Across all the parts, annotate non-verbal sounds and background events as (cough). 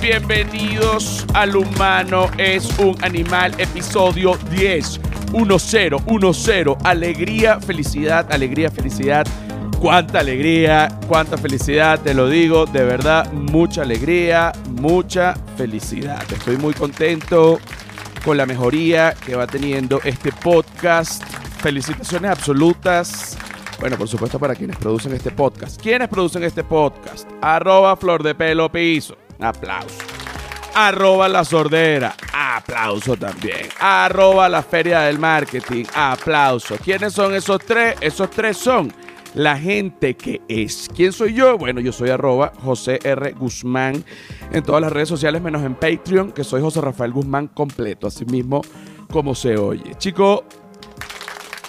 Bienvenidos al Humano es un Animal, episodio 10. 1-0, 1-0. Alegría, felicidad, alegría, felicidad. Cuánta alegría, cuánta felicidad, te lo digo, de verdad, mucha alegría, mucha felicidad. Estoy muy contento con la mejoría que va teniendo este podcast. Felicitaciones absolutas. Bueno, por supuesto para quienes producen este podcast. ¿Quiénes producen este podcast? Arroba Flor de Pelo Piso. Aplauso. Arroba La Sordera. Aplauso también. Arroba La Feria del Marketing. Aplauso. ¿Quiénes son esos tres? Esos tres son la gente que es. ¿Quién soy yo? Bueno, yo soy arroba José R. Guzmán en todas las redes sociales, menos en Patreon, que soy José Rafael Guzmán completo, así mismo como se oye. Chico,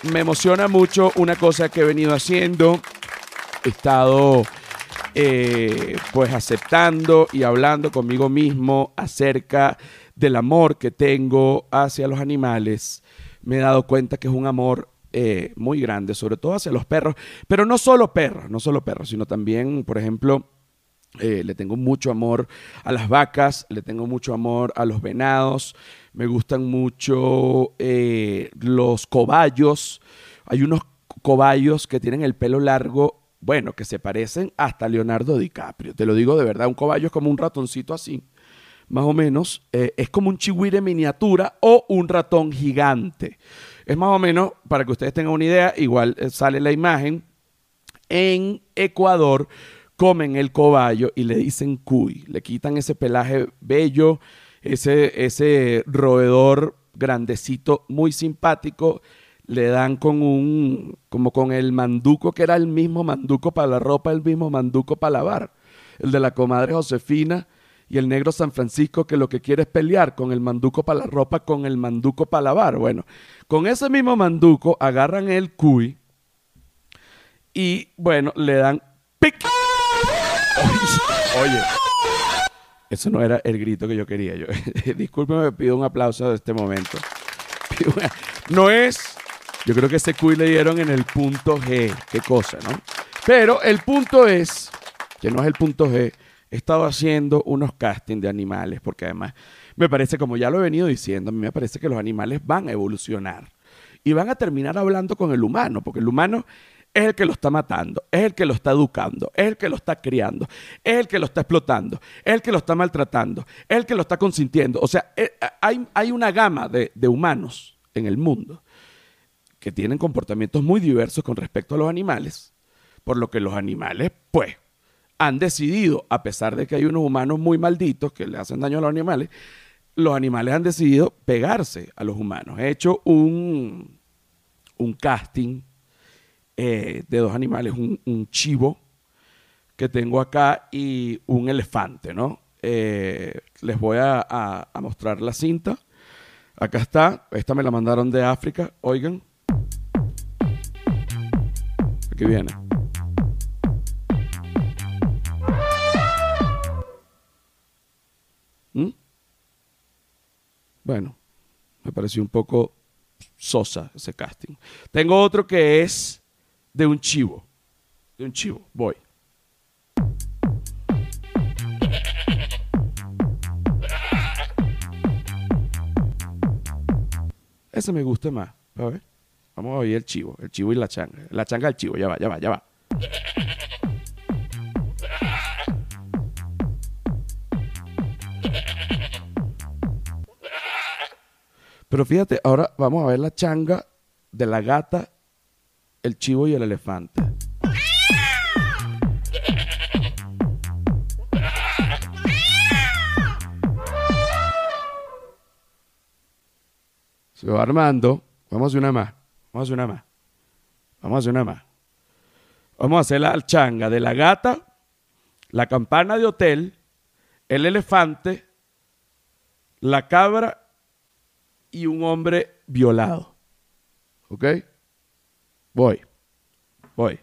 me emociona mucho una cosa que he venido haciendo. He estado eh, pues aceptando y hablando conmigo mismo acerca del amor que tengo hacia los animales. Me he dado cuenta que es un amor eh, muy grande, sobre todo hacia los perros, pero no solo perros, no solo perros, sino también, por ejemplo, eh, le tengo mucho amor a las vacas, le tengo mucho amor a los venados, me gustan mucho los cobayos. Hay unos cobayos que tienen el pelo largo bueno, que se parecen hasta Leonardo DiCaprio. Te lo digo de verdad, un cobayo es como un ratoncito así, más o menos. Eh, es como un chihuire miniatura o un ratón gigante. Es más o menos, para que ustedes tengan una idea, igual eh, sale la imagen. En Ecuador comen el cobayo y le dicen cuy. Le quitan ese pelaje bello, ese, ese roedor grandecito, muy simpático le dan con un, como con el manduco que era el mismo manduco para la ropa, el mismo manduco para lavar. El de la comadre Josefina y el negro San Francisco que lo que quiere es pelear con el manduco para la ropa, con el manduco para lavar. Bueno, con ese mismo manduco agarran el cuy y bueno, le dan pic. Oye, eso no era el grito que yo quería. Yo, (laughs) discúlpeme, me pido un aplauso de este momento. (laughs) No es yo creo que ese cuy le dieron en el punto G. Qué cosa, ¿no? Pero el punto es, que no es el punto G, he estado haciendo unos castings de animales, porque además me parece, como ya lo he venido diciendo, a mí me parece que los animales van a evolucionar y van a terminar hablando con el humano, porque el humano es el que lo está matando, es el que lo está educando, es el que lo está criando, es el que lo está explotando, es el que lo está maltratando, es el que lo está consintiendo. O sea, eh, hay, hay una gama de, de humanos en el mundo que tienen comportamientos muy diversos con respecto a los animales, por lo que los animales, pues, han decidido, a pesar de que hay unos humanos muy malditos que le hacen daño a los animales, los animales han decidido pegarse a los humanos. He hecho un, un casting eh, de dos animales, un, chivo que tengo acá y un elefante, ¿no? Eh, les voy a, a mostrar la cinta. Acá está, esta me la mandaron de África, oigan. Aquí viene. ¿Mm? Bueno, me pareció un poco sosa ese casting. Tengo otro que es de un chivo. De un chivo. Voy. Ese me gusta más. A ver. Vamos a oír el chivo, el chivo y la changa. La changa del chivo, ya va, ya va, ya va. Pero fíjate, ahora vamos a ver la changa de la gata, el chivo y el elefante. Se va armando. Vamos hacer una más. Vamos a hacer una más. Vamos a hacer una más. Vamos a hacer la changa de la gata, la campana de hotel, el elefante, la cabra y un hombre violado. ¿Ok? Voy. Voy.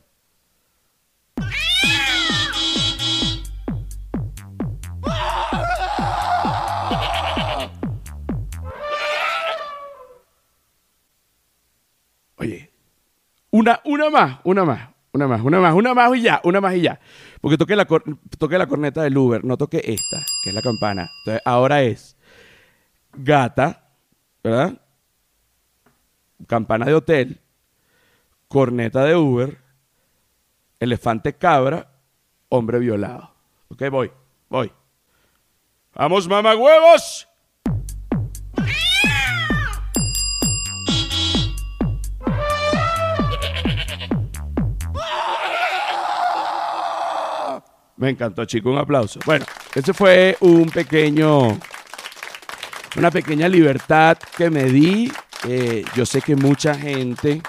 Una, una más, una más. una más, una más, una más y ya, una más y ya. Porque toqué la, toqué la corneta del Uber, no toqué esta, que es la campana. Entonces, ahora es gata, ¿verdad? Campana de hotel, corneta de Uber, elefante cabra, hombre violado. Ok, voy, voy. ¡Vamos, mamagüevos! Me encantó, chico. Un aplauso. Bueno, ese fue un pequeño, una pequeña libertad que me di. Eh, yo sé que mucha gente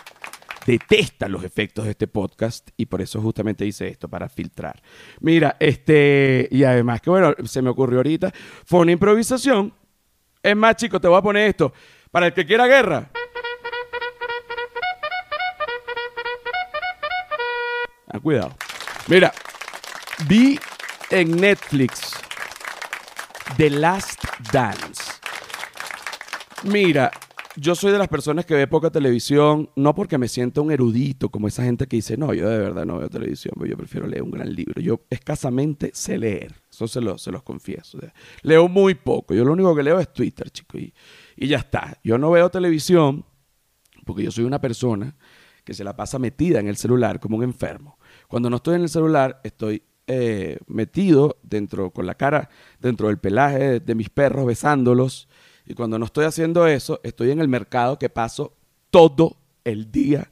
detesta los efectos de este podcast y por eso justamente hice esto, para filtrar. Mira, este, y además que bueno, se me ocurrió ahorita, fue una improvisación. Es más, chico, te voy a poner esto. Para el que quiera guerra. Ah, cuidado. Mira, Vi en Netflix The Last Dance. Mira, yo soy de las personas que ve poca televisión, no porque me siento un erudito, como esa gente que dice, no, yo de verdad no veo televisión, yo prefiero leer un gran libro. Yo escasamente sé leer, eso se, se los confieso. leo muy poco, yo lo único que leo es Twitter, chico, y, y ya está. Yo no veo televisión porque yo soy una persona que se la pasa metida en el celular como un enfermo. Cuando no estoy en el celular, estoy eh, metido dentro, con la cara dentro del pelaje de, mis perros, besándolos. Y cuando no estoy haciendo eso, estoy en el mercado que paso todo el día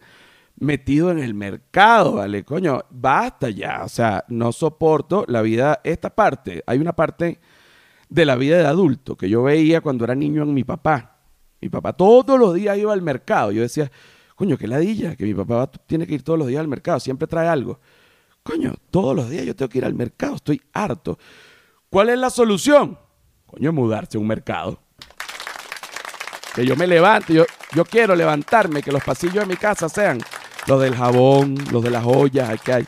metido en el mercado, ¿vale? Coño, basta ya. O sea, no soporto la vida, esta parte. Hay una parte de la vida de adulto que yo veía cuando era niño en mi papá. Mi papá todos los días iba al mercado. Yo decía, coño, qué ladilla, que mi papá tiene que ir todos los días al mercado, siempre trae algo. Coño, todos los días yo tengo que ir al mercado, estoy harto. ¿Cuál es la solución? Coño, mudarse a un mercado. Que yo me levante, yo, yo quiero levantarme, que los pasillos de mi casa sean los del jabón, los de las ollas, que hay,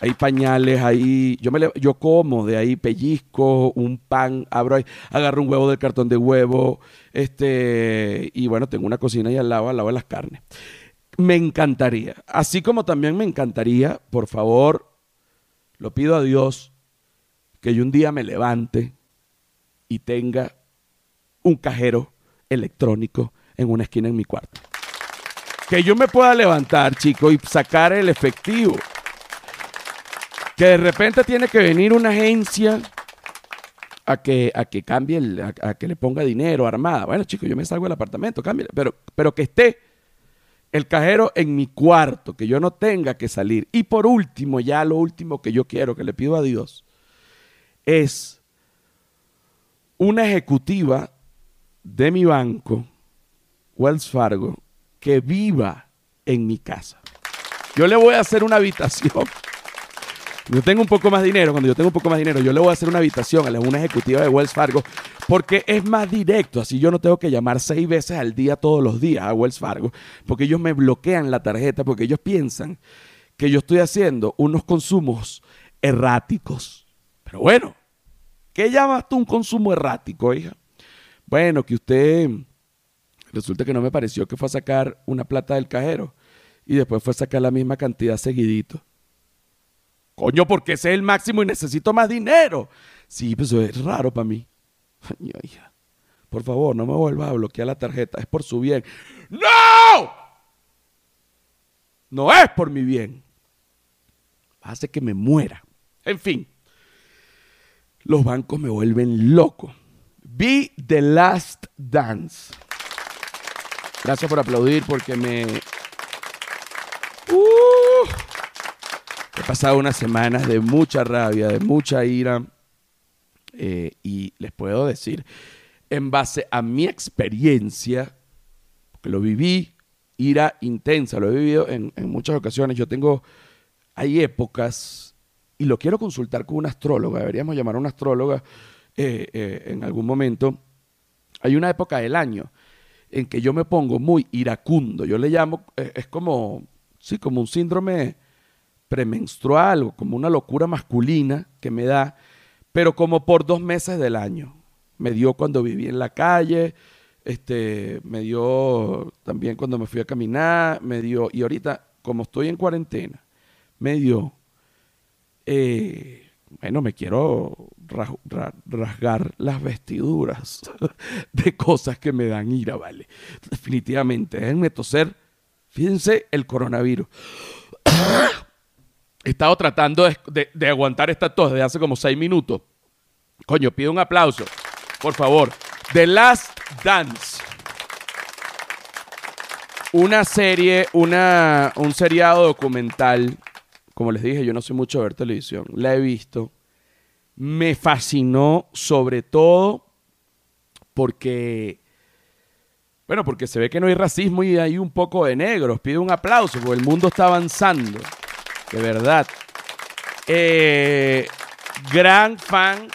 hay pañales, ahí, yo, me, yo como de ahí pellizco, un pan, abro ahí, agarro un huevo del cartón de huevo, este, y bueno, tengo una cocina ahí al lado, al lado de las carnes. Me encantaría, así como también me encantaría, por favor, lo pido a Dios que yo un día me levante y tenga un cajero electrónico en una esquina en mi cuarto. Que yo me pueda levantar, chico, y sacar el efectivo. Que de repente tiene que venir una agencia a que, a que cambie, a, que le ponga dinero, armada. Bueno, chico, yo me salgo del apartamento, cambie, pero, pero que esté el cajero en mi cuarto, que yo no tenga que salir. Y por último, ya lo último que yo quiero, que le pido a Dios, es una ejecutiva de mi banco, Wells Fargo, que viva en mi casa. Yo le voy a hacer una habitación yo tengo un poco más dinero, cuando yo tengo un poco más dinero, yo le voy a hacer una habitación a una ejecutiva de Wells Fargo porque es más directo. Así yo no tengo que llamar seis veces al día todos los días a Wells Fargo porque ellos me bloquean la tarjeta porque ellos piensan que yo estoy haciendo unos consumos erráticos. Pero bueno, ¿qué llamas tú un consumo errático, hija? Bueno, que usted resulta que no me pareció que fue a sacar una plata del cajero y después fue a sacar la misma cantidad seguidito. Coño, porque ese es el máximo y necesito más dinero. Sí, pues eso es raro para mí. Por favor, no me vuelvas a bloquear la tarjeta. Es por su bien. ¡No! No es por mi bien. Hace que me muera. En fin. Los bancos me vuelven loco. Be the last dance. Gracias por aplaudir porque me He pasado unas semanas de mucha rabia, de mucha ira. Eh, y les puedo decir, en base a mi experiencia, que lo viví, ira intensa, lo he vivido en, muchas ocasiones. Yo tengo, hay épocas, y lo quiero consultar con una astróloga, deberíamos llamar a una astróloga eh, eh, en algún momento. Hay una época del año en que yo me pongo muy iracundo. Yo le llamo, es como, sí, como un síndrome premenstrual como una locura masculina que me da, pero como por dos meses del año. Me dio cuando viví en la calle, este, me dio también cuando me fui a caminar, me dio, y ahorita, como estoy en cuarentena, medio, eh, bueno, me quiero rasgar las vestiduras (laughs) de cosas que me dan ira, ¿vale? Definitivamente, déjenme toser. Fíjense el coronavirus. He estado tratando de, aguantar esta tos desde hace como seis minutos. Coño, pido un aplauso, por favor. The Last Dance. Una serie, una, un seriado documental. Como les dije, yo no sé mucho de ver televisión. La he visto. Me fascinó sobre todo porque, bueno, porque se ve que no hay racismo y hay un poco de negros. Pido un aplauso porque el mundo está avanzando. De verdad. Eh, gran fan,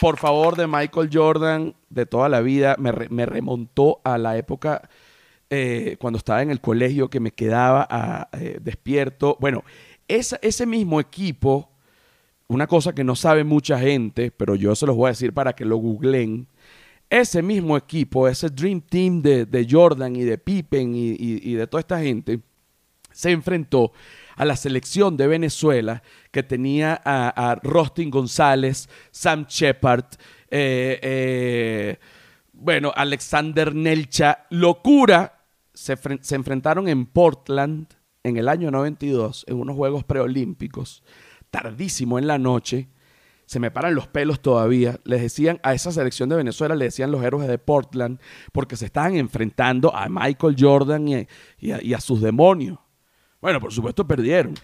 por favor, de Michael Jordan de toda la vida. Me, remontó a la época eh, cuando estaba en el colegio que me quedaba ah, eh, despierto. Bueno, ese mismo equipo, una cosa que no sabe mucha gente, pero yo se los voy a decir para que lo googlen. Ese mismo equipo, ese Dream Team de, Jordan y de Pippen y de toda esta gente, se enfrentó a la selección de Venezuela que tenía a, Rostin González, Sam Shepard, eh, eh, bueno, Alexander Nelcha. Locura. Se, enfrentaron en Portland en el año 92 en unos Juegos Preolímpicos, tardísimo en la noche. Se me paran los pelos todavía. Les decían a esa selección de Venezuela, le decían los héroes de Portland, porque se estaban enfrentando a Michael Jordan y a sus demonios. Bueno, por supuesto perdieron.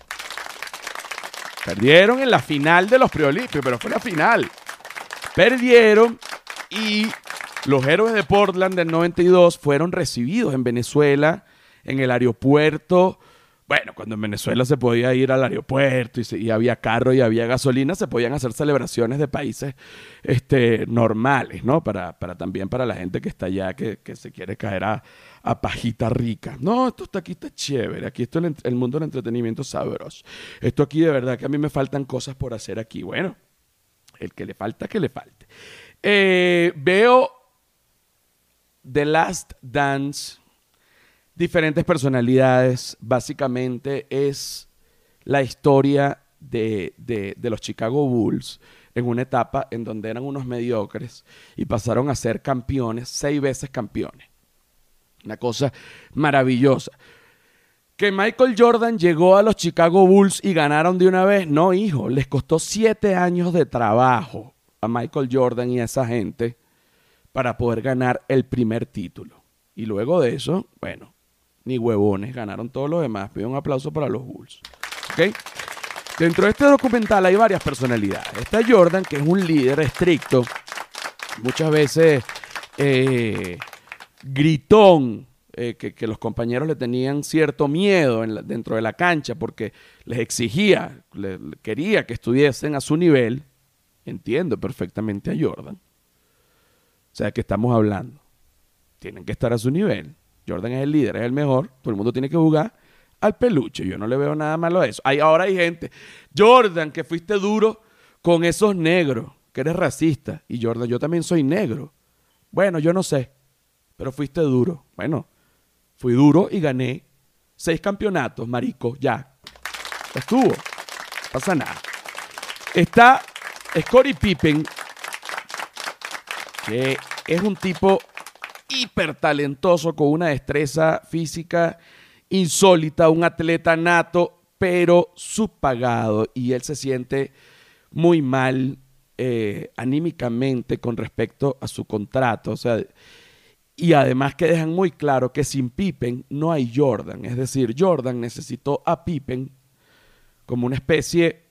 Perdieron en la final de los preolímpicos, pero fue la final. Perdieron y los héroes de Portland del 92 fueron recibidos en Venezuela, en el aeropuerto bueno, cuando en Venezuela se podía ir al aeropuerto y, había carro y había gasolina, se podían hacer celebraciones de países este, normales, ¿no? Para, para también para la gente que está allá, que, se quiere caer a, pajita rica. No, esto está aquí está chévere, aquí esto el, el mundo del entretenimiento sabroso. Esto aquí de verdad que a mí me faltan cosas por hacer aquí. Bueno, el que le falta, que le falte. Eh, veo The Last Dance diferentes personalidades. Básicamente es la historia de, los Chicago Bulls en una etapa en donde eran unos mediocres y pasaron a ser campeones, seis veces campeones. Una cosa maravillosa. Que Michael Jordan llegó a los Chicago Bulls y ganaron de una vez. No, hijo, les costó siete años de trabajo a Michael Jordan y a esa gente para poder ganar el primer título. Y luego de eso, bueno, ni huevones, ganaron todos los demás. Pido un aplauso para los Bulls. ¿Ok? Dentro de este documental hay varias personalidades. Está Jordan, que es un líder estricto, muchas veces eh, gritón, eh, que, los compañeros le tenían cierto miedo dentro de la cancha porque les exigía, quería que estuviesen a su nivel. Entiendo perfectamente a Jordan. O sea, que estamos hablando. Tienen que estar a su nivel. Jordan es el líder, es el mejor. Todo el mundo tiene que jugar al peluche. Yo no le veo nada malo a eso. Hay, ahora hay gente. Jordan, que fuiste duro con esos negros, que eres racista. Y Jordan, yo también soy negro. Bueno, yo no sé, pero fuiste duro. Bueno, fui duro y gané seis campeonatos, marico, ya. Estuvo. pasa nada. Está Scottie Pippen, que es un tipo hiper talentoso, con una destreza física insólita, un atleta nato, pero subpagado. Y él se siente muy mal eh, anímicamente con respecto a su contrato. O sea, y además que dejan muy claro que sin Pippen no hay Jordan. Es decir, Jordan necesitó a Pippen como una especie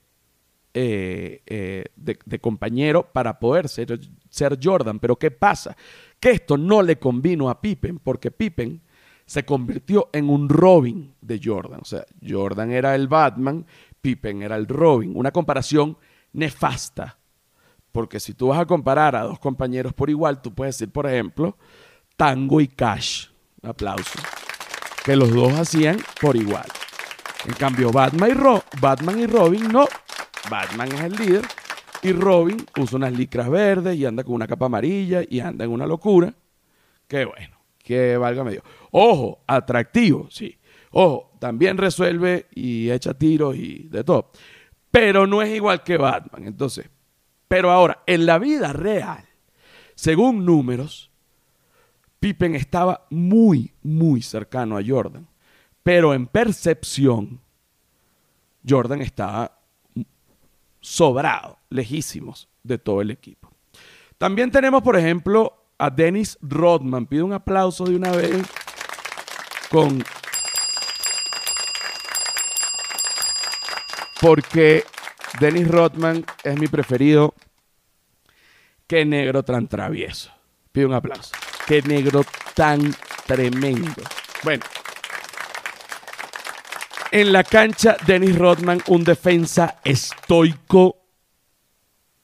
eh, eh, de, compañero para poder ser, ser Jordan. Pero ¿qué pasa? que esto no le convino a Pippen, porque Pippen se convirtió en un Robin de Jordan. O sea, Jordan era el Batman, Pippen era el Robin. Una comparación nefasta. Porque si tú vas a comparar a dos compañeros por igual, tú puedes decir, por ejemplo, Tango y Cash. Aplauso. Que los dos hacían por igual. En cambio, Batman y, Batman y Robin no. Batman es el líder y Robin usa unas licras verdes y anda con una capa amarilla y anda en una locura. Qué bueno, que valga medio. Ojo, atractivo, sí. Ojo, también resuelve y echa tiros y de todo. Pero no es igual que Batman. Entonces, pero ahora, en la vida real, según números, Pippen estaba muy, muy cercano a Jordan. Pero en percepción, Jordan estaba sobrado, lejísimos de todo el equipo. También tenemos, por ejemplo, a Dennis Rodman. Pido un aplauso de una vez con... Porque Dennis Rodman es mi preferido. Qué negro tan travieso. Pido un aplauso. Qué negro tan tremendo. Bueno. En la cancha, Dennis Rodman, un defensa estoico.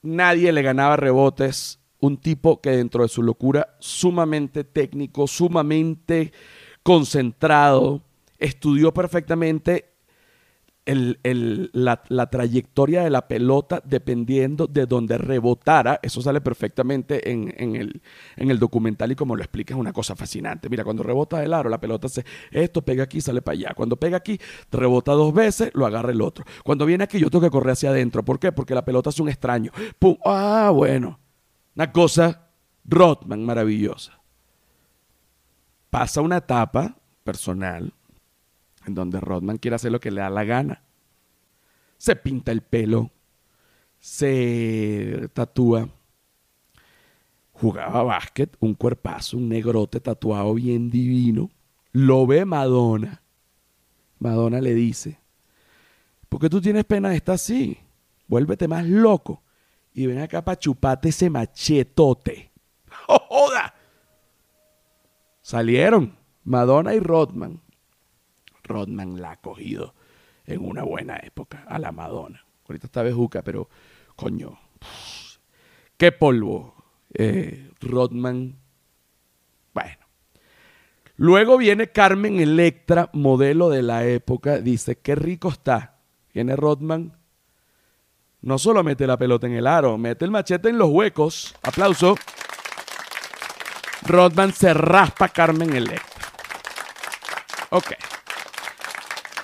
Nadie le ganaba rebotes un tipo que dentro de su locura, sumamente técnico, sumamente concentrado, estudió perfectamente la, trayectoria de la pelota dependiendo de donde rebotara. Eso sale perfectamente en, el, en, el, documental y como lo explica es una cosa fascinante. Mira, cuando rebota del aro, la pelota se... Esto pega aquí, sale para allá. Cuando pega aquí, rebota dos veces, lo agarra el otro. Cuando viene aquí, yo tengo que correr hacia adentro. ¿Por qué? Porque la pelota es un extraño. ¡Pum! Ah, bueno. Una cosa, Rodman, maravillosa. Pasa una etapa personal donde Rodman quiere hacer lo que le da la gana. Se pinta el pelo, se tatúa. Jugaba básquet, un cuerpazo, un negrote tatuado bien divino. Lo ve Madonna. Madonna le dice, ¿por qué tú tienes pena de estar así? Vuélvete más loco y ven acá para chupate ese machetote. (laughs) ¡Oh, ¡Joda! Salieron Madonna y Rodman. Rodman la ha cogido en una buena época a la Madonna. Ahorita está bejuca, pero coño, qué polvo. Eh, Rodman, bueno. Luego viene Carmen Electra, modelo de la época, dice, qué rico está. Viene Rodman, no solo mete la pelota en el aro, mete el machete en los huecos. Aplauso. Rodman se raspa Carmen Electra. Ok.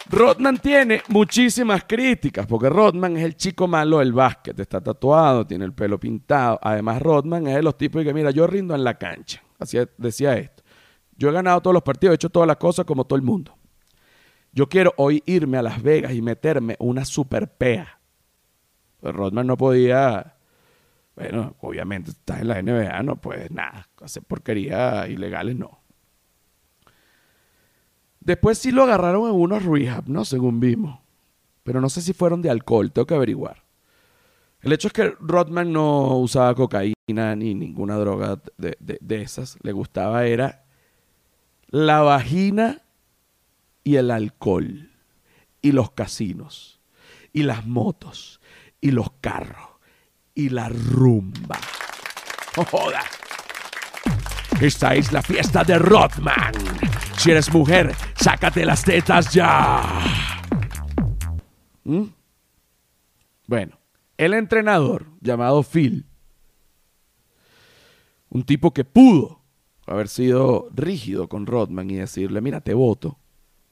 Rodman tiene muchísimas críticas, porque Rodman es el chico malo del básquet, está tatuado, tiene el pelo pintado. Además, Rodman es de los tipos que, mira, yo rindo en la cancha. Así decía esto. Yo he ganado todos los partidos, he hecho todas las cosas como todo el mundo. Yo quiero hoy irme a Las Vegas y meterme una super pea pues Rodman no podía, bueno, obviamente estás en la NBA, no puedes nada, hacer porquería ilegales no. Después sí lo agarraron en unos rehab, ¿no? Según vimos. Pero no sé si fueron de alcohol, tengo que averiguar. El hecho es que Rodman no usaba cocaína ni ninguna droga de, de esas. Le gustaba era la vagina y el alcohol y los casinos y las motos y los carros y la rumba. ¡Oh, joda! Esta es la fiesta de Rodman. Si eres mujer, sácate las tetas ya. ¿Mm? Bueno, el entrenador llamado Phil, un tipo que pudo haber sido rígido con Rodman y decirle, mira, te voto.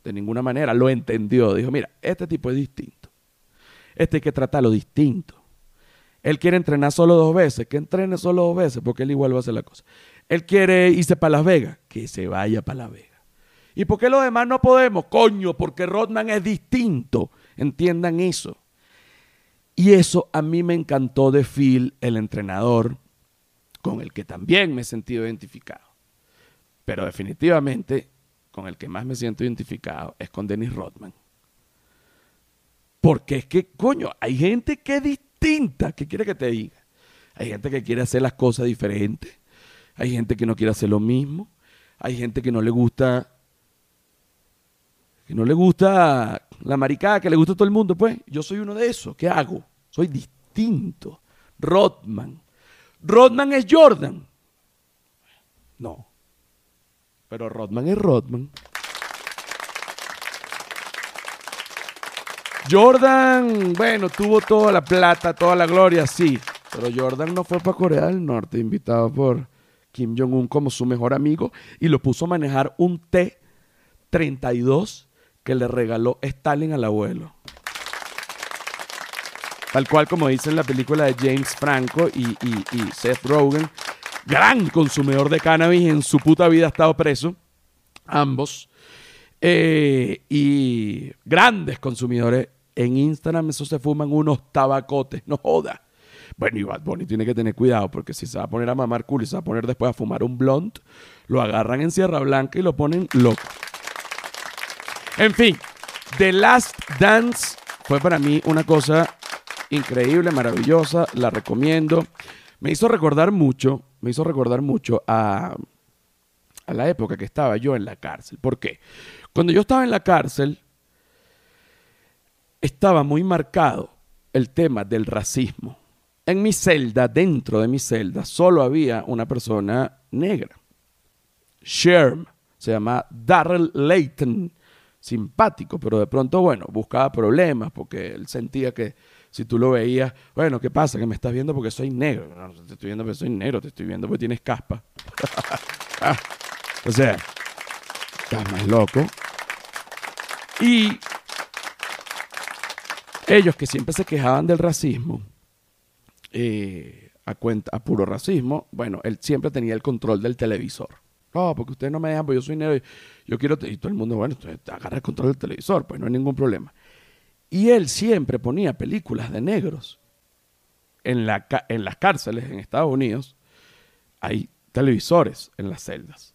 De ninguna manera lo entendió. Dijo, mira, este tipo es distinto. Este hay que tratarlo distinto. Él quiere entrenar solo dos veces, que entrene solo dos veces, porque él igual va a hacer la cosa. Él quiere irse para Las Vegas, que se vaya para Las Vegas. ¿Y por qué los demás no podemos? Coño, porque Rodman es distinto. Entiendan eso. Y eso a mí me encantó de Phil, el entrenador, con el que también me he sentido identificado. Pero definitivamente, con el que más me siento identificado es con Dennis Rodman. Porque es que, coño, hay gente que es distinta. ¿Qué quiere que te diga? Hay gente que quiere hacer las cosas diferentes. Hay gente que no quiere hacer lo mismo. Hay gente que no le gusta. Que no le gusta la maricada, que le gusta a todo el mundo. Pues yo soy uno de esos. ¿Qué hago? Soy distinto. Rodman. Rodman es Jordan. No. Pero Rodman es Rodman. Jordan, bueno, tuvo toda la plata, toda la gloria, sí. Pero Jordan no fue para Corea del Norte, invitado por Kim Jong-un como su mejor amigo y lo puso a manejar un T-32 que le regaló Stalin al abuelo. Tal cual como dice en la película de James Franco y, y Seth Rogen, gran consumidor de cannabis, en su puta vida ha estado preso, ambos, eh, y grandes consumidores. En Instagram eso se fuman unos tabacotes, no joda. Bueno, y Bad Bunny tiene que tener cuidado porque si se va a poner a mamar culo y se va a poner después a fumar un blunt, lo agarran en Sierra Blanca y lo ponen loco. En fin, The Last Dance fue para mí una cosa increíble, maravillosa, la recomiendo. Me hizo recordar mucho, me hizo recordar mucho a, a la época que estaba yo en la cárcel. ¿Por qué? Cuando yo estaba en la cárcel, estaba muy marcado el tema del racismo. En mi celda, dentro de mi celda, solo había una persona negra. Sherm, se llama Darrell Layton, simpático, pero de pronto, bueno, buscaba problemas porque él sentía que si tú lo veías, bueno, ¿qué pasa? Que me estás viendo porque soy negro. No, te estoy viendo porque soy negro, te estoy viendo porque tienes caspa. (laughs) Ah, o sea, estás más loco. Y ellos que siempre se quejaban del racismo, eh, a, cuenta, a puro racismo, bueno, él siempre tenía el control del televisor. No, porque ustedes no me dejan, porque yo soy negro. Yo quiero. Y todo el mundo, bueno, agarra el control del televisor, pues no hay ningún problema. Y él siempre ponía películas de negros. En, la, en las cárceles en Estados Unidos hay televisores en las celdas.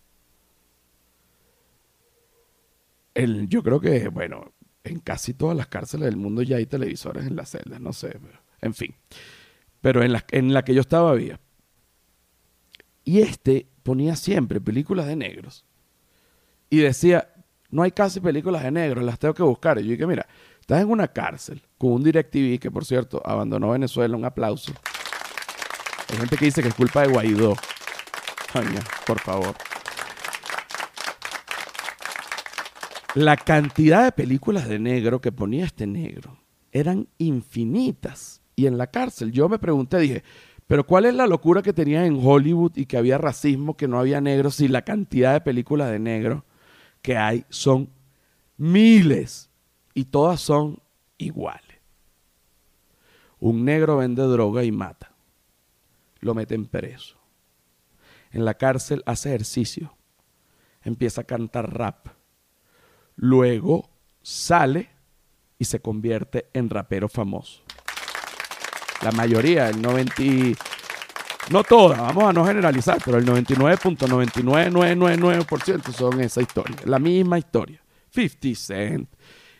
yo creo que, bueno, en casi todas las cárceles del mundo ya hay televisores en las celdas, no sé, en fin. Pero en la, en la que yo estaba había. Y este ponía siempre películas de negros. Y decía, no hay casi películas de negros, las tengo que buscar. Y yo dije, mira, estás en una cárcel con un DirecTV que, por cierto, abandonó Venezuela, un aplauso. Hay gente que dice que es culpa de Guaidó. Coño, por favor. La cantidad de películas de negro que ponía este negro eran infinitas. Y en la cárcel yo me pregunté, dije, pero ¿cuál es la locura que tenía en Hollywood y que había racismo, que no había negros y la cantidad de películas de negro que hay son miles y todas son iguales? Un negro vende droga y mata. Lo meten preso. En la cárcel hace ejercicio. Empieza a cantar rap Luego sale y se convierte en rapero famoso. La mayoría, el 90, no todas, vamos a no generalizar, pero el 99.99999% son esa historia, la misma historia. 50 Cent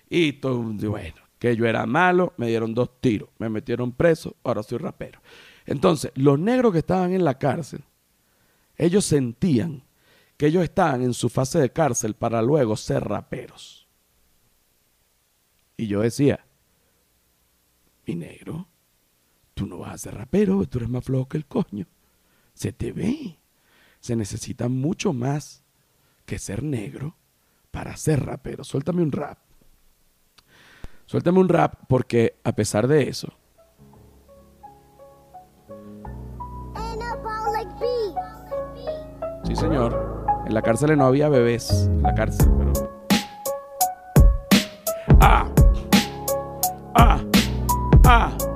y todo, bueno, que yo era malo, me dieron dos tiros, me metieron preso, ahora soy rapero. Entonces, los negros que estaban en la cárcel, ellos sentían que ellos estaban en su fase de cárcel para luego ser raperos. Y yo decía, mi negro, vas ser rapero, tú eres más flojo que el coño. Se te ve. Se necesita mucho más que ser negro para ser rapero. Suéltame un rap. Suéltame un rap porque a pesar de eso, Sí, señor. En la cárcel no había bebés. En la cárcel, pero. ¡Ah! ¡Ah! ¡Ah!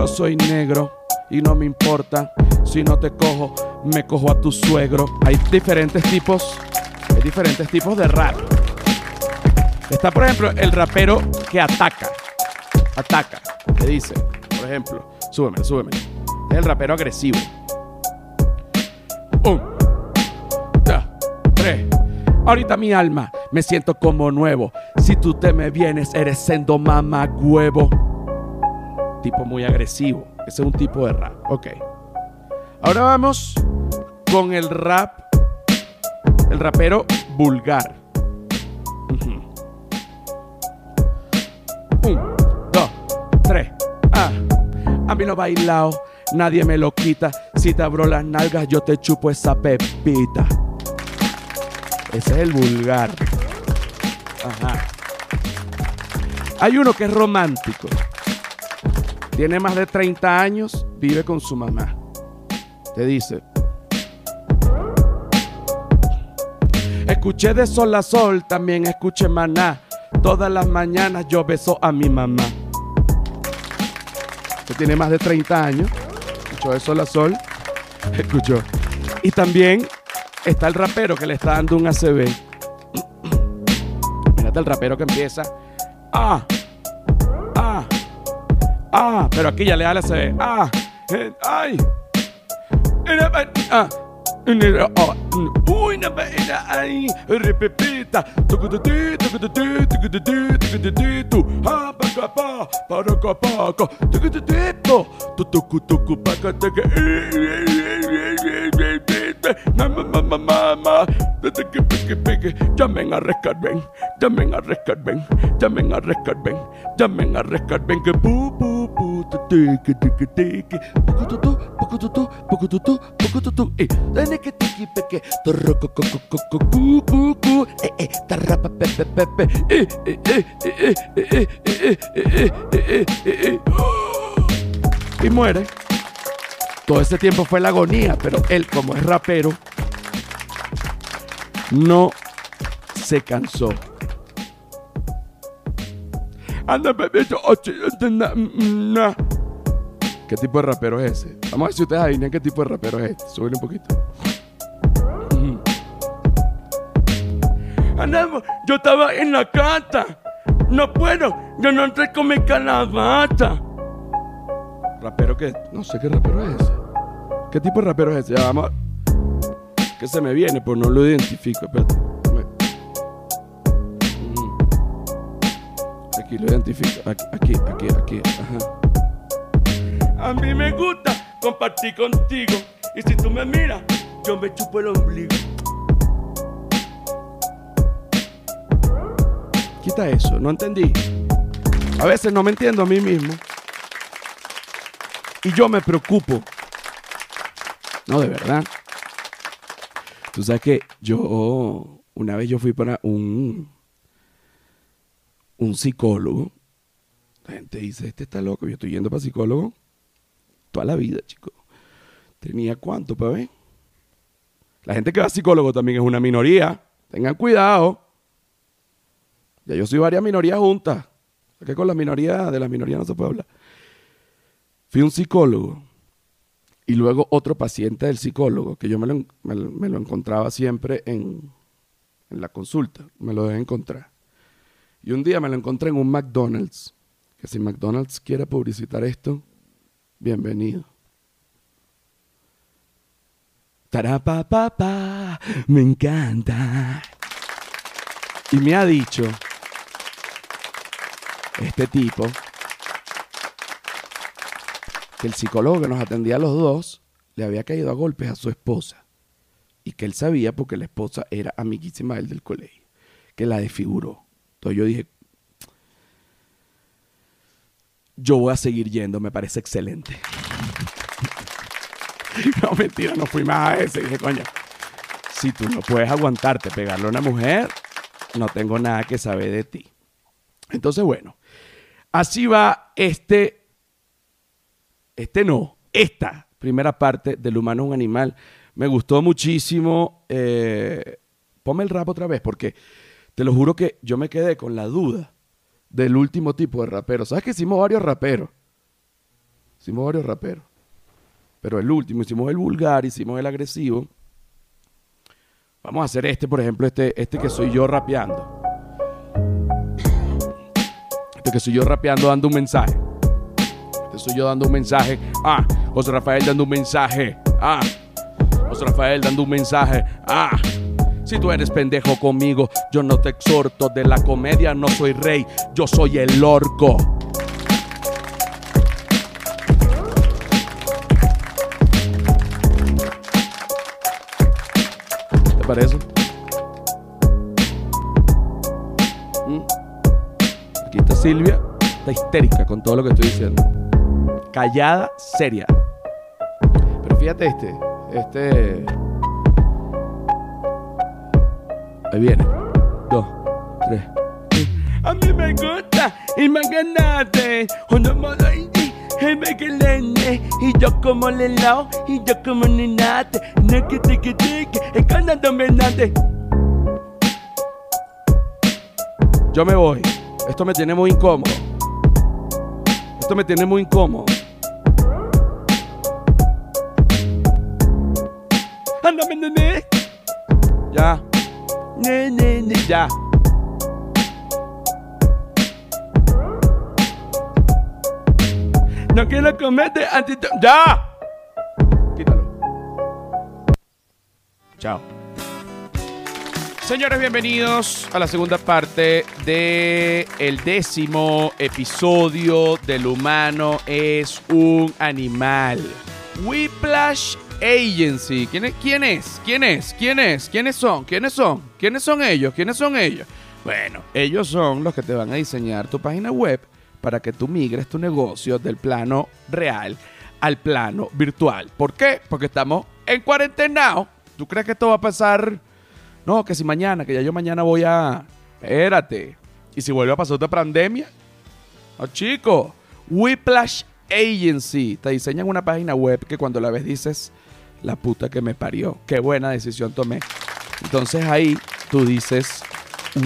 Yo soy negro y no me importa si no te cojo, me cojo a tu suegro. Hay diferentes tipos, hay diferentes tipos de rap. Está, por ejemplo, el rapero que ataca. Ataca. Que dice, por ejemplo, súbeme, súbeme el rapero agresivo. Un, dos, tres. Ahorita mi alma me siento como nuevo. Si tú te me vienes, eres sendo mamá huevo. Tipo muy agresivo. Ese es un tipo de rap. Ok. Ahora vamos con el rap. El rapero vulgar. Un, dos, tres. Ah. A mí lo bailado nadie me lo quita. Si te abro las nalgas, yo te chupo esa pepita. Ese es el vulgar. Ajá. Hay uno que es romántico. Tiene más de 30 años, vive con su mamá. Te dice, Escuché de sol a sol, también escuché maná. Todas las mañanas yo beso a mi mamá. Que tiene más de 30 años. Escuchó de sol a sol. Escuchó. Y también está el rapero que le está dando un ACB. (clears throat) Mírate el rapero que empieza. Ah, Ah, pero aquí ya le ala se ve. Ah, eh, ay. Ah. Llamen a rescatben, llamen a rescatben, llamen a rescatben, llamen a rescatben que bu bu y muere. Todo ese tiempo fue la agonía, pero él, como es rapero, no se cansó. Anda, bebito, ¿Qué tipo de rapero es ese? Vamos a ver si ustedes adivinan qué tipo de rapero es este. Súbele un poquito. Andamos, yo estaba en la cata. No puedo, yo no entré con mi calabaza. Rapero que, no sé qué rapero es ese. ¿Qué tipo de rapero es ese? Ya vamos. Que se me viene, pues no lo identifico. Espérate. Aquí lo identifico. Aquí, aquí, aquí, aquí. Ajá. A mí me gusta compartir contigo. Y si tú me miras, yo me chupo el ombligo. Quita eso, no entendí. A veces no me entiendo a mí mismo. Y yo me preocupo no, de verdad. Tú sabes que yo, una vez yo fui para un, un psicólogo. La gente dice, este está loco, yo estoy yendo para psicólogo toda la vida, chico. ¿Tenía cuánto para ver? La gente que va a psicólogo también es una minoría. Tengan cuidado. Ya yo soy varias minorías juntas. Que con la minoría, de la minoría no se puede hablar. Fui un psicólogo y luego otro paciente del psicólogo, que yo me lo, encontraba siempre en, la consulta, me lo dejé encontrar. Y un día me lo encontré en un McDonald's, que si McDonald's quiere publicitar esto, bienvenido. Tarapapapa, me encanta. Y me ha dicho este tipo que el psicólogo que nos atendía a los dos le había caído a golpes a su esposa y que él sabía porque la esposa era amiguísima de él del colegio, que la desfiguró. Entonces yo dije, yo voy a seguir yendo, me parece excelente. (laughs) no, mentira, no fui más a ese. Dije, coño, si tú no puedes aguantarte pegarle a una mujer, no tengo nada que saber de ti. Entonces, bueno, así va este este no, esta primera parte del humano es un animal. Me gustó muchísimo. Eh, ponme el rap otra vez, porque te lo juro que yo me quedé con la duda del último tipo de rapero. ¿Sabes que hicimos varios raperos? Hicimos varios raperos. Pero el último, hicimos el vulgar, hicimos el agresivo. Vamos a hacer este, por ejemplo, este, este que soy yo rapeando. Este que soy yo rapeando dando un mensaje soy yo dando un mensaje. Ah, José Rafael dando un mensaje. Ah, José Rafael dando un mensaje. Ah. Si tú eres pendejo conmigo, yo no te exhorto. De la comedia no soy rey, yo soy el orco. ¿Te parece? ¿Mm? Aquí está Silvia, está histérica con todo lo que estoy diciendo callada, seria. Pero fíjate este, este... Ahí viene. Dos, tres. A mí me gusta y me ganaste. Cuando me y me que y yo como le lao y yo como nenate. Neque tiki tiki, es ganando menate. Yo me voy. Esto me tiene muy incómodo. Esto me tiene muy incómodo. Ándame, nene. Ya. Ya. No quiero comerte antes. ¡Ya! Quítalo. Chao. Señores, bienvenidos a la segunda parte de el décimo episodio del humano es un animal. Whiplash Agency. ¿Quién es? ¿Quién es? ¿Quién es? ¿Quién es? ¿Quiénes son? ¿Quiénes son? ¿Quiénes son ellos? ¿Quiénes son ellos? Bueno, ellos son los que te van a diseñar tu página web para que tú migres tu negocio del plano real al plano virtual. ¿Por qué? Porque estamos en cuarentena. ¿Tú crees que esto va a pasar? No, que si mañana, que ya yo mañana voy a... Espérate. ¿Y si vuelve a pasar otra pandemia? No, chico. Whiplash Agency. Te diseñan una página web que cuando la ves dices, la puta que me parió. Qué buena decisión tomé. Entonces ahí tú dices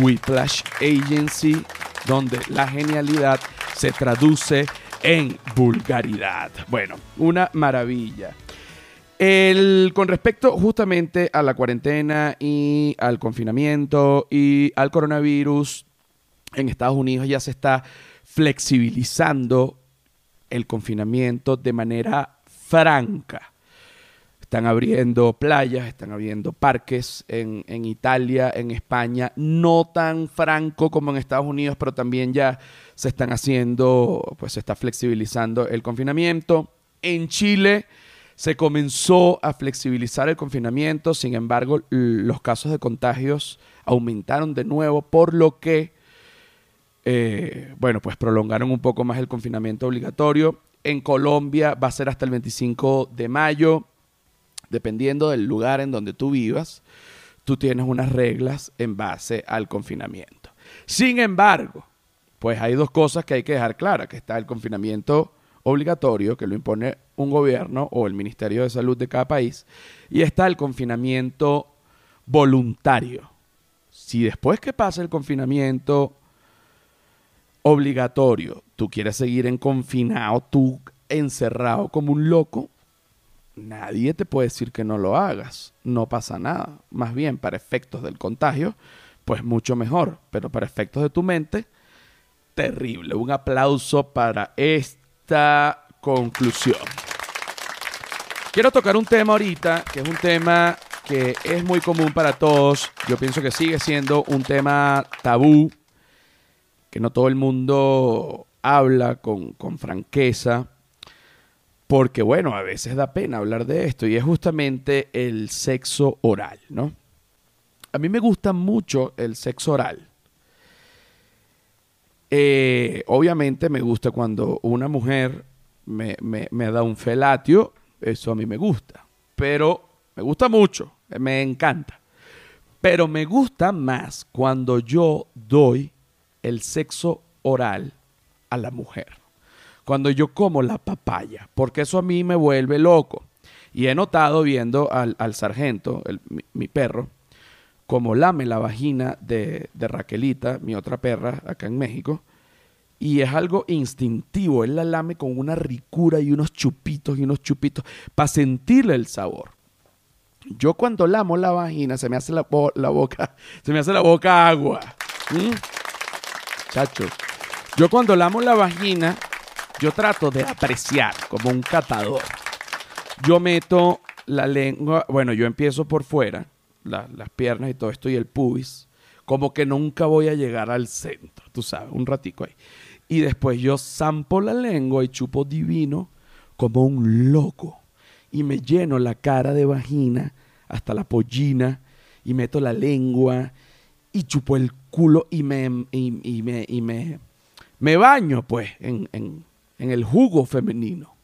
Whiplash Agency, donde la genialidad se traduce en vulgaridad. Bueno, una maravilla. El, con respecto justamente a la cuarentena y al confinamiento y al coronavirus, en Estados Unidos ya se está flexibilizando el confinamiento de manera franca. Están abriendo playas, están abriendo parques en, Italia, en España, no tan franco como en Estados Unidos, pero también ya se están haciendo, pues se está flexibilizando el confinamiento. En Chile se comenzó a flexibilizar el confinamiento, sin embargo, los casos de contagios aumentaron de nuevo, por lo que, eh, bueno, pues prolongaron un poco más el confinamiento obligatorio. En Colombia va a ser hasta el 25 de mayo, dependiendo del lugar en donde tú vivas, tú tienes unas reglas en base al confinamiento. Sin embargo, pues hay dos cosas que hay que dejar claras, que está el confinamiento obligatorio, que lo impone un gobierno o el Ministerio de Salud de cada país, y está el confinamiento voluntario. Si después que pasa el confinamiento obligatorio, tú quieres seguir en confinado, tú encerrado como un loco, nadie te puede decir que no lo hagas. No pasa nada. Más bien, para efectos del contagio, pues mucho mejor. Pero para efectos de tu mente, terrible. Un aplauso para esta conclusión. Quiero tocar un tema ahorita, que es un tema que es muy común para todos. Yo pienso que sigue siendo un tema tabú, que no todo el mundo habla con, con franqueza, porque bueno, a veces da pena hablar de esto, y es justamente el sexo oral, ¿no? A mí me gusta mucho el sexo oral. Eh, obviamente me gusta cuando una mujer me, me, da un felatio, eso a mí me gusta. Pero me gusta mucho, me encanta. Pero me gusta más cuando yo doy el sexo oral a la mujer. Cuando yo como la papaya, porque eso a mí me vuelve loco. Y he notado viendo al, sargento, mi, perro, como lame la vagina de, de Raquelita, mi otra perra acá en México, y es algo instintivo. Él la lame con una ricura y unos chupitos y unos chupitos para sentirle el sabor. Yo cuando lamo la vagina se me hace la, boca, (laughs) se me hace la boca agua. ¿Mm? Chacho. Yo cuando lamo la vagina, yo trato de apreciar como un catador. Yo meto la lengua, bueno, yo empiezo por fuera, las piernas y todo esto y el pubis, como que nunca voy a llegar al centro, tú sabes, un ratico ahí. Y después yo zampo la lengua y chupo divino como un loco. Y me lleno la cara de vagina hasta la pollina y meto la lengua y chupo el culo y me, y, me, y me, me, baño pues en, en el jugo femenino.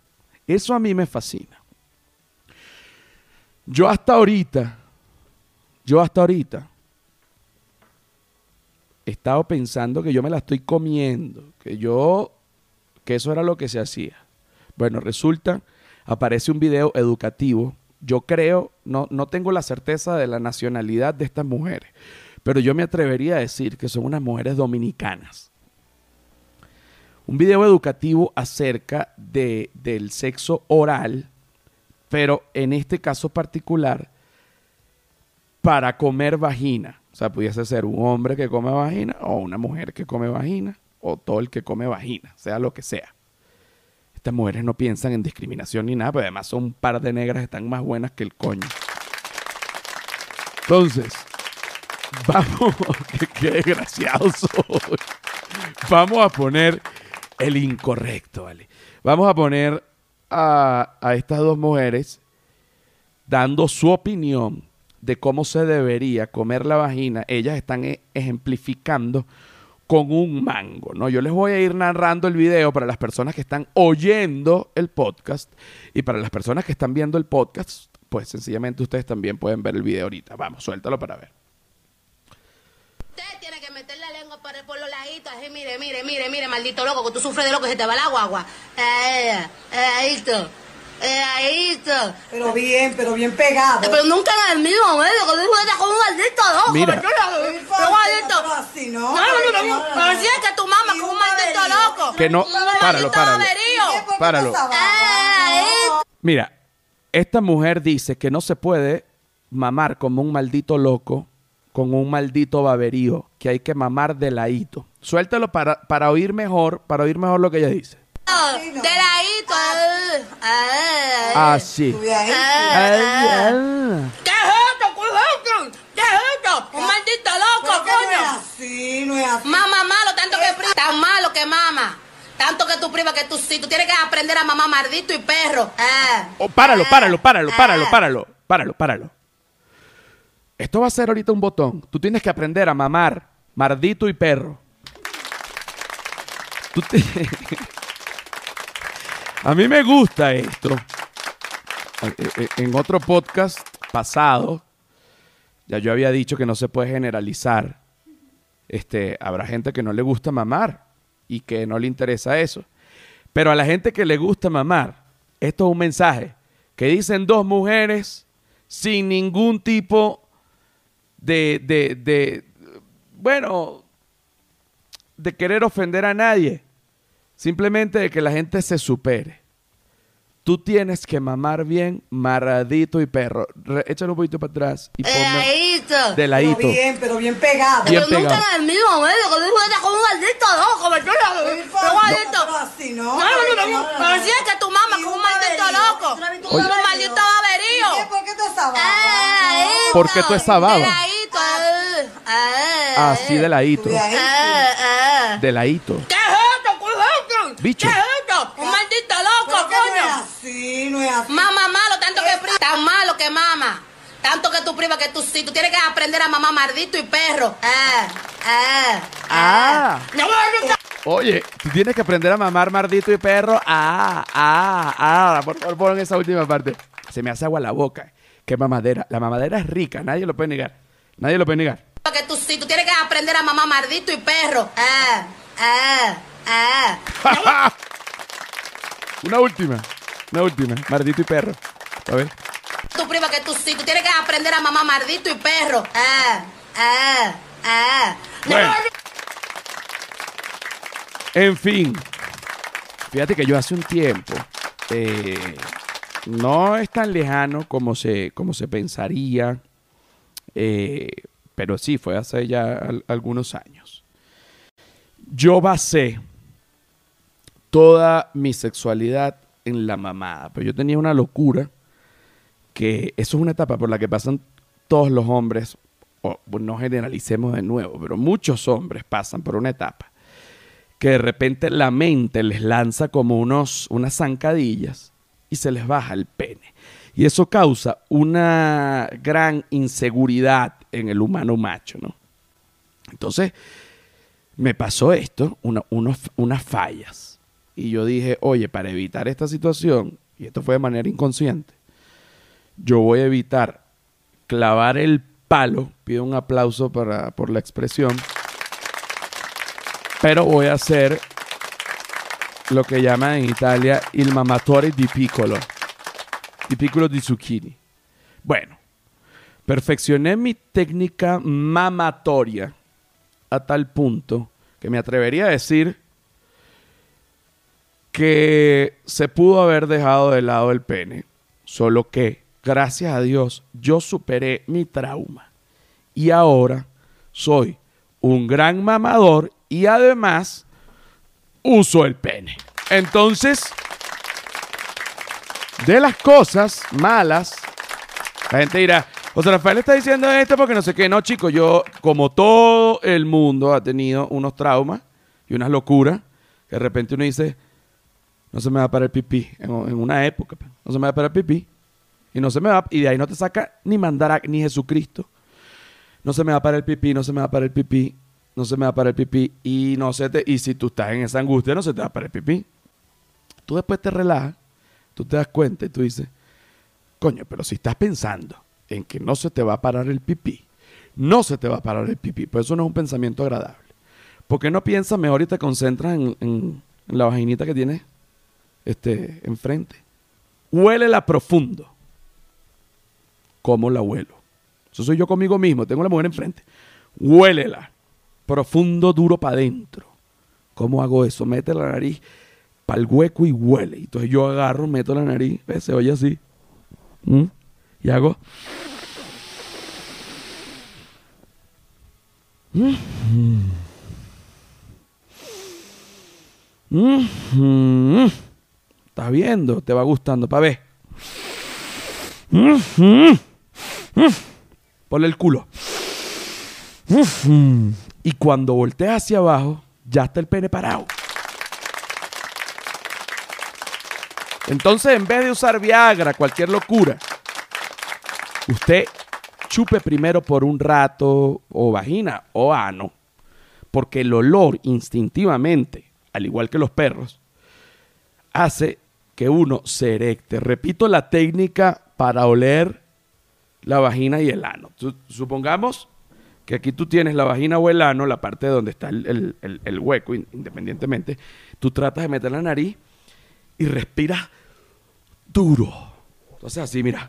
Eso a mí me fascina. Yo hasta ahorita, yo hasta ahorita, he estado pensando que yo me la estoy comiendo, que yo, que eso era lo que se hacía. Bueno, resulta, aparece un video educativo. Yo creo, no, no tengo la certeza de la nacionalidad de estas mujeres, pero yo me atrevería a decir que son unas mujeres dominicanas. Un video educativo acerca de, del sexo oral, pero en este caso particular, para comer vagina. O sea, pudiese ser un hombre que come vagina o una mujer que come vagina o todo el que come vagina, sea lo que sea. Estas mujeres no piensan en discriminación ni nada, pero además son un par de negras están más buenas que el coño. Entonces, vamos, (laughs) qué, desgraciado soy. Vamos a poner el incorrecto, ¿vale? Vamos a poner a, estas dos mujeres dando su opinión de cómo se debería comer la vagina. Ellas están e, ejemplificando con un mango, ¿no? Yo les voy a ir narrando el video para las personas que están oyendo el podcast y para las personas que están viendo el podcast, pues sencillamente ustedes también pueden ver el video ahorita. Vamos, suéltalo para ver. Usted tiene que meter lengua por, por los laditos, así, mire, mire, mire, mire, maldito loco, que tú sufres de lo que se te va la guagua. Eh, eh, esto. Eh, ahí está. Pero bien, pero bien pegado. Pero nunca en el mismo medio, que tú estás como un maldito loco. Mira. Pero maldito. Así, ¿no? No, no, no, no, pero sí es que tu mamá Y con un maldito loco. Que no- páralo, páralo. Páralo. Eh, Mira, esta mujer dice que no se puede mamar como un maldito loco con un maldito baberío, que hay que mamar de ladito. Suéltalo para, para oír mejor, para oír mejor lo que ella dice. De ladito. Así. Ay, eh. ay. ¿Qué es esto? ¿Qué es esto? ¿Qué es esto? Un maldito loco, coño. así, no es así. Mamá malo, tanto que priva. Tan malo que mama. Tanto que tú privas que tú sí. Tú tienes que aprender a mamar maldito y perro. Oh, páralo, páralo, páralo, páralo, páralo, páralo, páralo. Esto va a ser ahorita un botón. Tú tienes que aprender a mamar mardito y perro. (laughs) A mí me gusta esto. Eh, eh, En otro podcast pasado, ya yo había dicho que no se puede generalizar. Este, habrá gente que no le gusta mamar y que no le interesa eso. Pero a la gente que le gusta mamar, esto es un mensaje que dicen dos mujeres sin ningún tipo de, de, de, bueno, de querer ofender a nadie. Simplemente de que la gente se supere. Tú tienes que mamar bien, maradito y perro. Re- échalo un poquito para atrás y ponme de Pero ladito. bien, pero bien pegado. Bien Pero nunca pegado. en el mismo que tú un maldito loco. Pero Pero maldito. pero así, ¿no? No, no, no, no, pero Así de ladito. Tú bien, Eh, eh. De ladito. ¿Qué es esto? ¿Qué es esto? Bicho. ¿Qué es esto? Un maldito loco, coño. así, no es así. Mamá malo, tanto que priva. Tan malo que mama. Tanto que tú privas que tú sí. Tú tienes que aprender a mamar maldito y perro. Eh, eh, eh. Ah. Oye, tú tienes que aprender a mamar mardito y perro. Ah, ah, ah. Por favor, pon esa última parte. Se me hace agua la boca. Qué mamadera. La mamadera es rica, nadie lo puede negar. Nadie lo puede negar. Que tú sí. Tú tienes que aprender a mamar maldito y perro. Eh, eh, eh. Una última. Una última. Mardito y perro. A ver. Tú privas que tú sí. Tú tienes que aprender a mamar maldito y perro. Eh, eh, eh. Bueno. En fin. Fíjate que yo hace un tiempo. eh, no es tan lejano como se, como se pensaría. eh, pero sí, fue hace ya al- algunos años. Yo basé toda mi sexualidad en la mamada. Pero yo tenía una locura que eso es una etapa por la que pasan todos los hombres, o no generalicemos de nuevo, pero muchos hombres pasan por una etapa que de repente la mente les lanza como unos, unas zancadillas y se les baja el pene. Y eso causa una gran inseguridad en el humano macho, ¿no? Entonces, me pasó esto, unas fallas. Y yo dije, oye, para evitar esta situación, y esto fue de manera inconsciente, yo voy a evitar clavar el palo, pido un aplauso para, por la expresión, pero voy a hacer lo que llaman en Italia il mamatore di piccolo, di piccolo di zucchini. Bueno, perfeccioné mi técnica mamatoria a tal punto que me atrevería a decir que se pudo haber dejado de lado el pene, solo que, gracias a Dios, yo superé mi trauma y ahora soy un gran mamador y además uso el pene. Entonces, de las cosas malas, la gente dirá, José Rafael está diciendo esto porque no sé qué. No, chicos, yo, como todo el mundo, ha tenido unos traumas y unas locuras. De repente uno dice, no se me va a parar el pipí. En, una época, pues, no se me va a parar el pipí. Y no se me va, y de ahí no te saca ni mandar ni Jesucristo. No se me va a parar el pipí, no se me va a parar el pipí, no se me va a parar el pipí. Y no se te, y si tú estás en esa angustia, no se te va a parar el pipí. Tú después te relajas, tú te das cuenta y tú dices, coño, pero si estás pensando en que no se te va a parar el pipí, no se te va a parar el pipí, pues eso no es un pensamiento agradable. ¿Por qué no piensas mejor y te concentras en, en- en la vaginita que tienes este, enfrente? Huélela profundo. ¿Cómo la huelo? Eso soy yo conmigo mismo, tengo la mujer enfrente. Huélela. Profundo, duro para adentro. ¿Cómo hago eso? Mete la nariz para el hueco y huele. Entonces yo agarro, meto la nariz, ¿ves? se oye así. ¿Mm? Y hago. Mm. ¿Estás viendo? Te va gustando, pa' ver. Ponle el culo. Y cuando volteas hacia abajo, ya está el pene parado. Entonces, en vez de usar Viagra, cualquier locura, usted chupe primero por un rato o vagina o ano, porque el olor instintivamente, al igual que los perros, hace que uno se erecte. Repito la técnica para oler la vagina y el ano. Supongamos que aquí tú tienes la vagina o el ano, la parte donde está el, el- el- el hueco, in- independientemente. Tú tratas de meter la nariz y respiras duro. Entonces así, mira.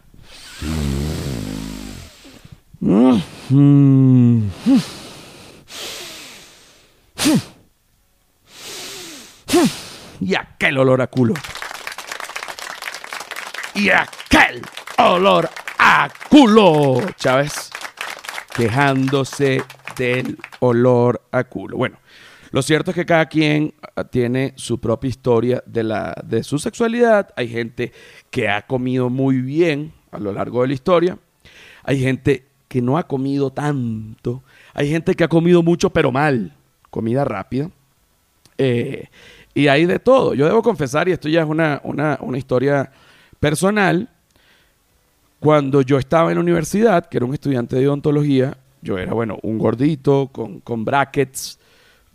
Y aquel olor a culo. Y aquel olor a culo. Chávez quejándose del olor a culo. Bueno, lo cierto es que cada quien ah, tiene su propia historia de, la, de su sexualidad. Hay gente que ha comido muy bien a lo largo de la historia. Hay gente que no ha comido tanto. Hay gente que ha comido mucho pero mal. Comida rápida. Eh, y hay de todo. Yo debo confesar, y esto ya es una, una, una historia personal, cuando yo estaba en la universidad, que era un estudiante de odontología, yo era, bueno, un gordito con, con brackets,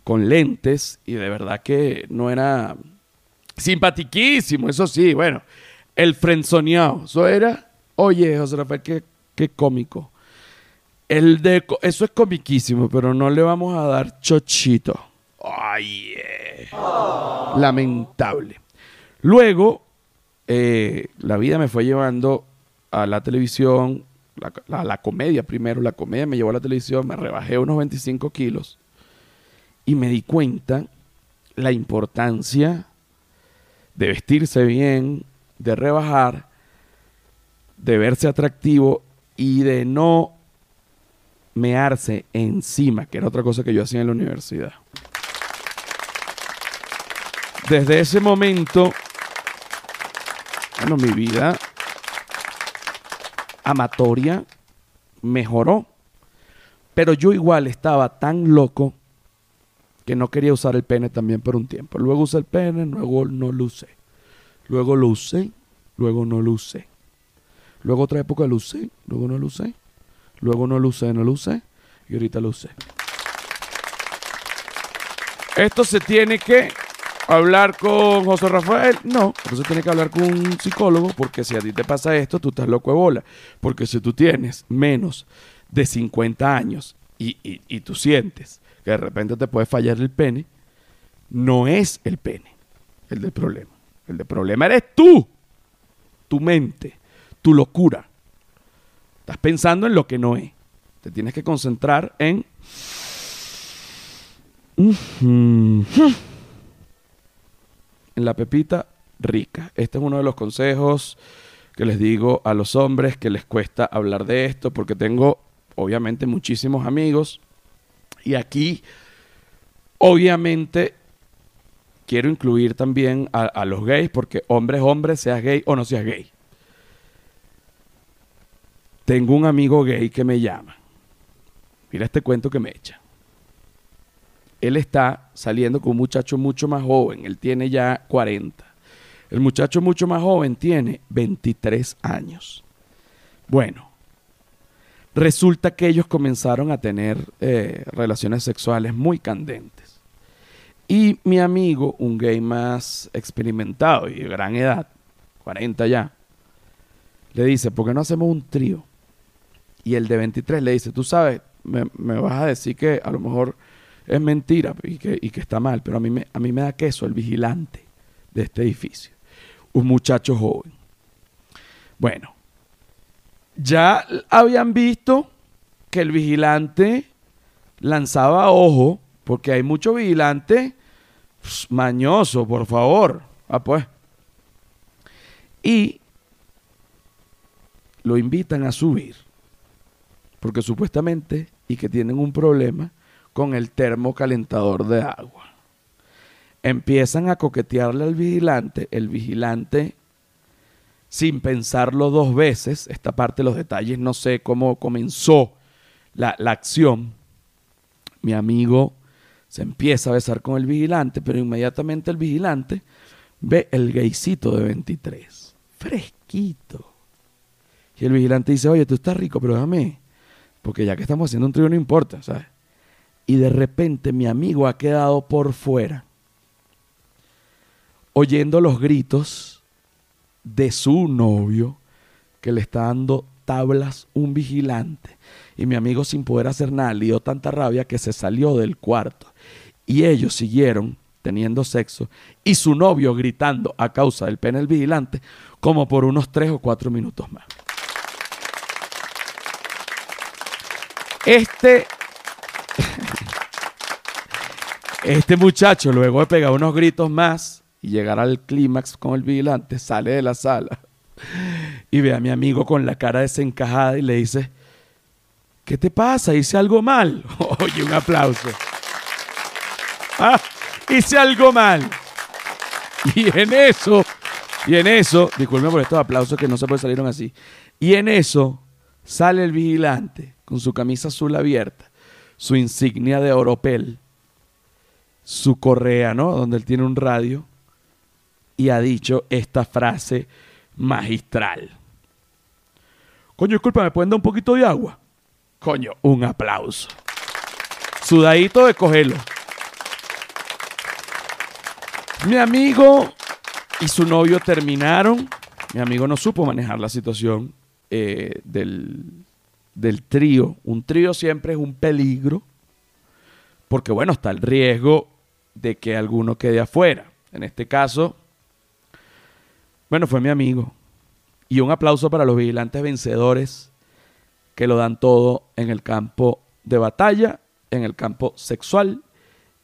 con lentes, y de verdad que no era simpatiquísimo, eso sí, bueno, el frenzoneado, eso era, oye, José Rafael, qué, qué cómico. El de, eso es comiquísimo, pero no le vamos a dar chochito. Ay, eh. lamentable. Luego, eh, la vida me fue llevando a la televisión, la, la- la comedia primero, la comedia me llevó a la televisión, me rebajé unos 25 kilos y me di cuenta la importancia de vestirse bien, de rebajar, de verse atractivo y de no mearse encima, que era otra cosa que yo hacía en la universidad. Desde ese momento, bueno, mi vida amatoria mejoró. Pero yo igual estaba tan loco que no quería usar el pene también por un tiempo. Luego usé el pene, luego no lo usé. Luego lo usé, luego no lo usé. Luego otra época lo usé, luego no lo usé. Luego no lo usé, no lo usé. Y ahorita lo usé. Esto se tiene que hablar con José Rafael. No, esto se tiene que hablar con un psicólogo porque si a ti te pasa esto, tú estás loco de bola. Porque si tú tienes menos de 50 años y, y- y tú sientes que de repente te puede fallar el pene, no es el pene el del problema. El del problema eres tú, tu mente, tu locura. Estás pensando en lo que no es. Te tienes que concentrar en... En la pepita rica. Este es uno de los consejos que les digo a los hombres que les cuesta hablar de esto porque tengo obviamente muchísimos amigos y aquí obviamente quiero incluir también a, a los gays porque hombres, hombres, seas gay o no seas gay. Tengo un amigo gay que me llama. Mira este cuento que me echa. Él está saliendo con un muchacho mucho más joven. Él tiene ya 40. El muchacho mucho más joven tiene 23 años. Bueno, resulta que ellos comenzaron a tener eh, relaciones sexuales muy candentes. Y mi amigo, un gay más experimentado y de gran edad, 40 ya, le dice, ¿por qué no hacemos un trío? Y el de 23 le dice, tú sabes, me, vas a decir que a lo mejor es mentira y que, y que está mal, pero a mí, me, a mí me da queso el vigilante de este edificio. Un muchacho joven. Bueno, ya habían visto que el vigilante lanzaba ojo, porque hay mucho vigilante mañoso, por favor. Ah, pues. Y lo invitan a subir porque supuestamente y que tienen un problema con el termocalentador de agua. Empiezan a coquetearle al vigilante, el vigilante sin pensarlo dos veces, esta parte de los detalles no sé cómo comenzó la, la acción, mi amigo se empieza a besar con el vigilante, pero inmediatamente el vigilante ve el gaycito de 23, fresquito. Y el vigilante dice, oye, tú estás rico, pero déjame, porque ya que estamos haciendo un trío no importa, ¿sabes? Y de repente mi amigo ha quedado por fuera, oyendo los gritos de su novio que le está dando tablas un vigilante. Y mi amigo sin poder hacer nada le dio tanta rabia que se salió del cuarto. Y ellos siguieron teniendo sexo y su novio gritando a causa del pene del vigilante como por unos tres o cuatro minutos más. Este. Este muchacho, luego de pegar unos gritos más y llegar al clímax con el vigilante, sale de la sala y ve a mi amigo con la cara desencajada y le dice: ¿Qué te pasa? ¿Hice algo mal? (laughs) Oye, un aplauso. Ah, hice algo mal. Y en eso, y en eso, disculpen por estos aplausos que no se puede salieron así. Y en eso sale el vigilante con su camisa azul abierta, su insignia de oropel, su correa, ¿no? Donde él tiene un radio, y ha dicho esta frase magistral. Coño, disculpa, ¿me pueden dar un poquito de agua? Coño, un aplauso. Sudadito de cogelo. Mi amigo y su novio terminaron. Mi amigo no supo manejar la situación eh, del, del trío. Un trío siempre es un peligro porque, bueno, está el riesgo de que alguno quede afuera. En este caso, bueno, fue mi amigo. Y un aplauso para los vigilantes vencedores que lo dan todo en el campo de batalla, en el campo sexual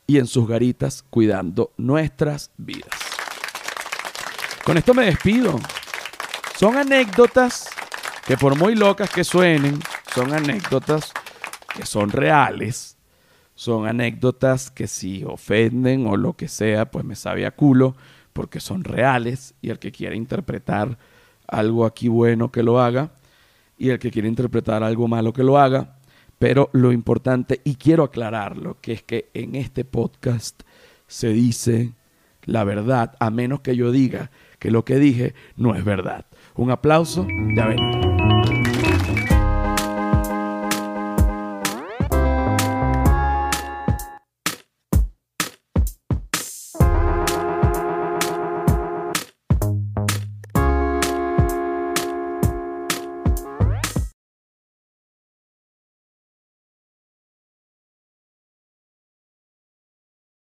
y en sus garitas cuidando nuestras vidas. Con esto me despido. Son anécdotas que por muy locas que suenen, son anécdotas que son reales, son anécdotas que si ofenden o lo que sea, pues me sabe a culo, porque son reales y el que quiera interpretar algo aquí bueno que lo haga y el que quiera interpretar algo malo que lo haga. Pero lo importante, y quiero aclararlo, que es que en este podcast se dice la verdad, a menos que yo diga que lo que dije no es verdad. Un aplauso, ya ven.